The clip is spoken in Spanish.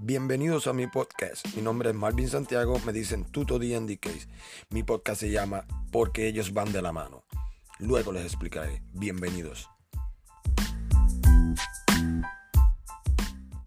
Bienvenidos a mi podcast. Mi nombre es Marvin Santiago, me dicen Tuto D&D Case. Mi podcast se llama Porque ellos van de la mano. Luego les explicaré. Bienvenidos.